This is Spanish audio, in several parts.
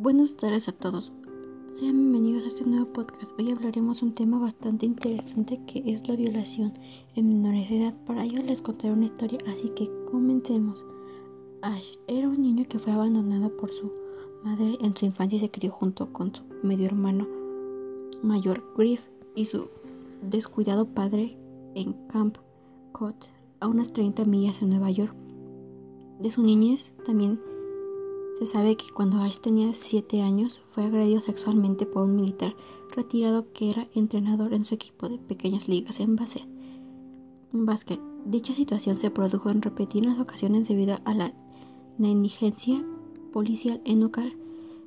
Buenas tardes a todos. Sean bienvenidos a este nuevo podcast. Hoy hablaremos un tema bastante interesante que es la violación en menores de edad. Para ello les contaré una historia, así que comencemos. Ash era un niño que fue abandonado por su madre en su infancia y se crió junto con su medio hermano mayor Griff y su descuidado padre en Camp Cod, a unas 30 millas de Nueva York. De su niñez también se sabe que cuando Ash tenía 7 años fue agredido sexualmente por un militar retirado que era entrenador en su equipo de pequeñas ligas en básquet. Dicha situación se produjo en repetidas ocasiones debido a la negligencia policial. En,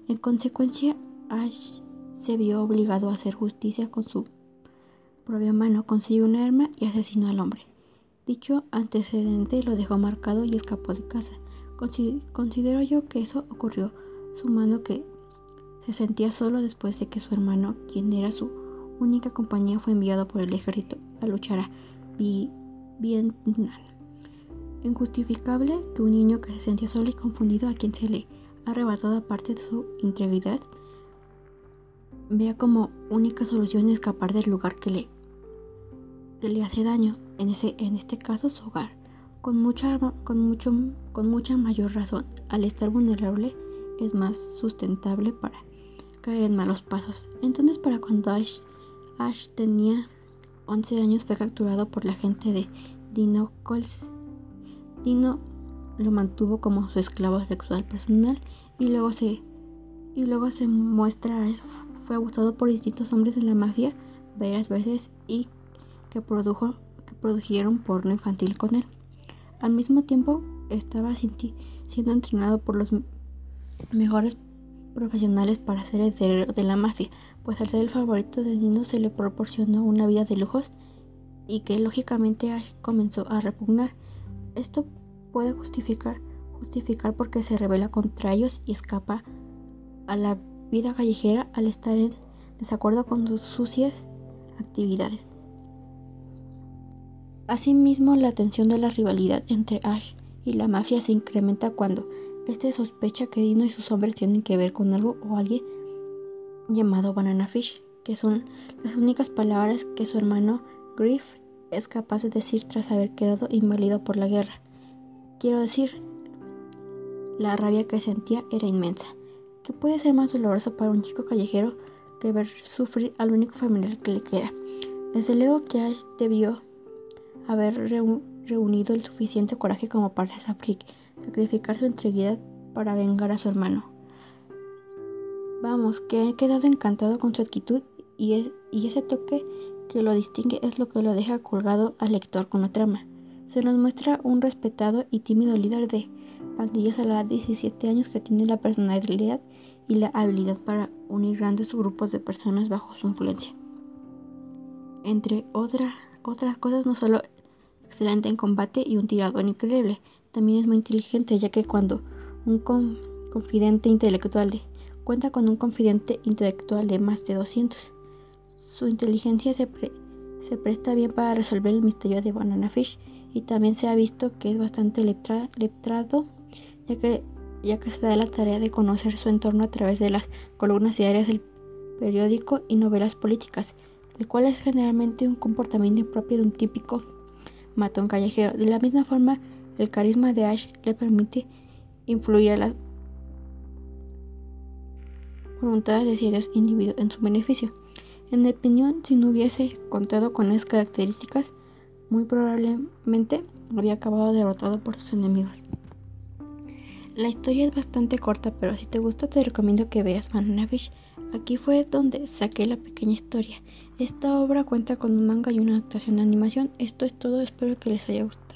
en consecuencia, Ash se vio obligado a hacer justicia con su propia mano, consiguió un arma y asesinó al hombre. Dicho antecedente lo dejó marcado y escapó de casa. Considero yo que eso ocurrió sumando que se sentía solo después de que su hermano, quien era su única compañía, fue enviado por el ejército a luchar a Vietnam. Injustificable que un niño que se sentía solo y confundido a quien se le ha arrebatado parte de su integridad vea como única solución escapar del lugar que le, que le hace daño, en, ese, en este caso su hogar con mucha, con, mucho, con mucha mayor razón. Al estar vulnerable es más sustentable para caer en malos pasos. Entonces para cuando Ash, Ash tenía 11 años fue capturado por la gente de Dino Coles. Dino lo mantuvo como su esclavo sexual personal y luego se y luego se muestra fue abusado por distintos hombres de la mafia varias veces y que produjo que produjeron porno infantil con él. Al mismo tiempo, estaba siendo entrenado por los mejores profesionales para ser heredero de la mafia, pues al ser el favorito de Dino se le proporcionó una vida de lujos y que lógicamente comenzó a repugnar. Esto puede justificar, justificar porque se revela contra ellos y escapa a la vida callejera al estar en desacuerdo con sus sucias actividades. Asimismo, la tensión de la rivalidad entre Ash y la mafia se incrementa cuando este sospecha que Dino y sus hombres tienen que ver con algo o alguien llamado Banana Fish, que son las únicas palabras que su hermano Griff es capaz de decir tras haber quedado inválido por la guerra. Quiero decir, la rabia que sentía era inmensa. ¿Qué puede ser más doloroso para un chico callejero que ver sufrir al único familiar que le queda? Desde luego que Ash debió haber reunido el suficiente coraje como para sacrificar su integridad para vengar a su hermano. Vamos, que he quedado encantado con su actitud y, es, y ese toque que lo distingue es lo que lo deja colgado al lector con la trama. Se nos muestra un respetado y tímido líder de pandillas a la edad de 17 años que tiene la personalidad y la habilidad para unir grandes grupos de personas bajo su influencia. Entre otras otras cosas, no solo excelente en combate y un tirador increíble, también es muy inteligente, ya que cuando un confidente intelectual de, cuenta con un confidente intelectual de más de 200, su inteligencia se, se presta bien para resolver el misterio de Banana Fish y también se ha visto que es bastante letrado, ya que, ya que se da la tarea de conocer su entorno a través de las columnas diarias del periódico y novelas políticas el cual es generalmente un comportamiento propio de un típico matón callejero. De la misma forma, el carisma de Ash le permite influir a las voluntades de ciertos individuos en su beneficio. En mi opinión, si no hubiese contado con esas características, muy probablemente había acabado derrotado por sus enemigos. La historia es bastante corta, pero si te gusta te recomiendo que veas Banana Fish. Aquí fue donde saqué la pequeña historia. Esta obra cuenta con un manga y una adaptación de animación. Esto es todo, espero que les haya gustado.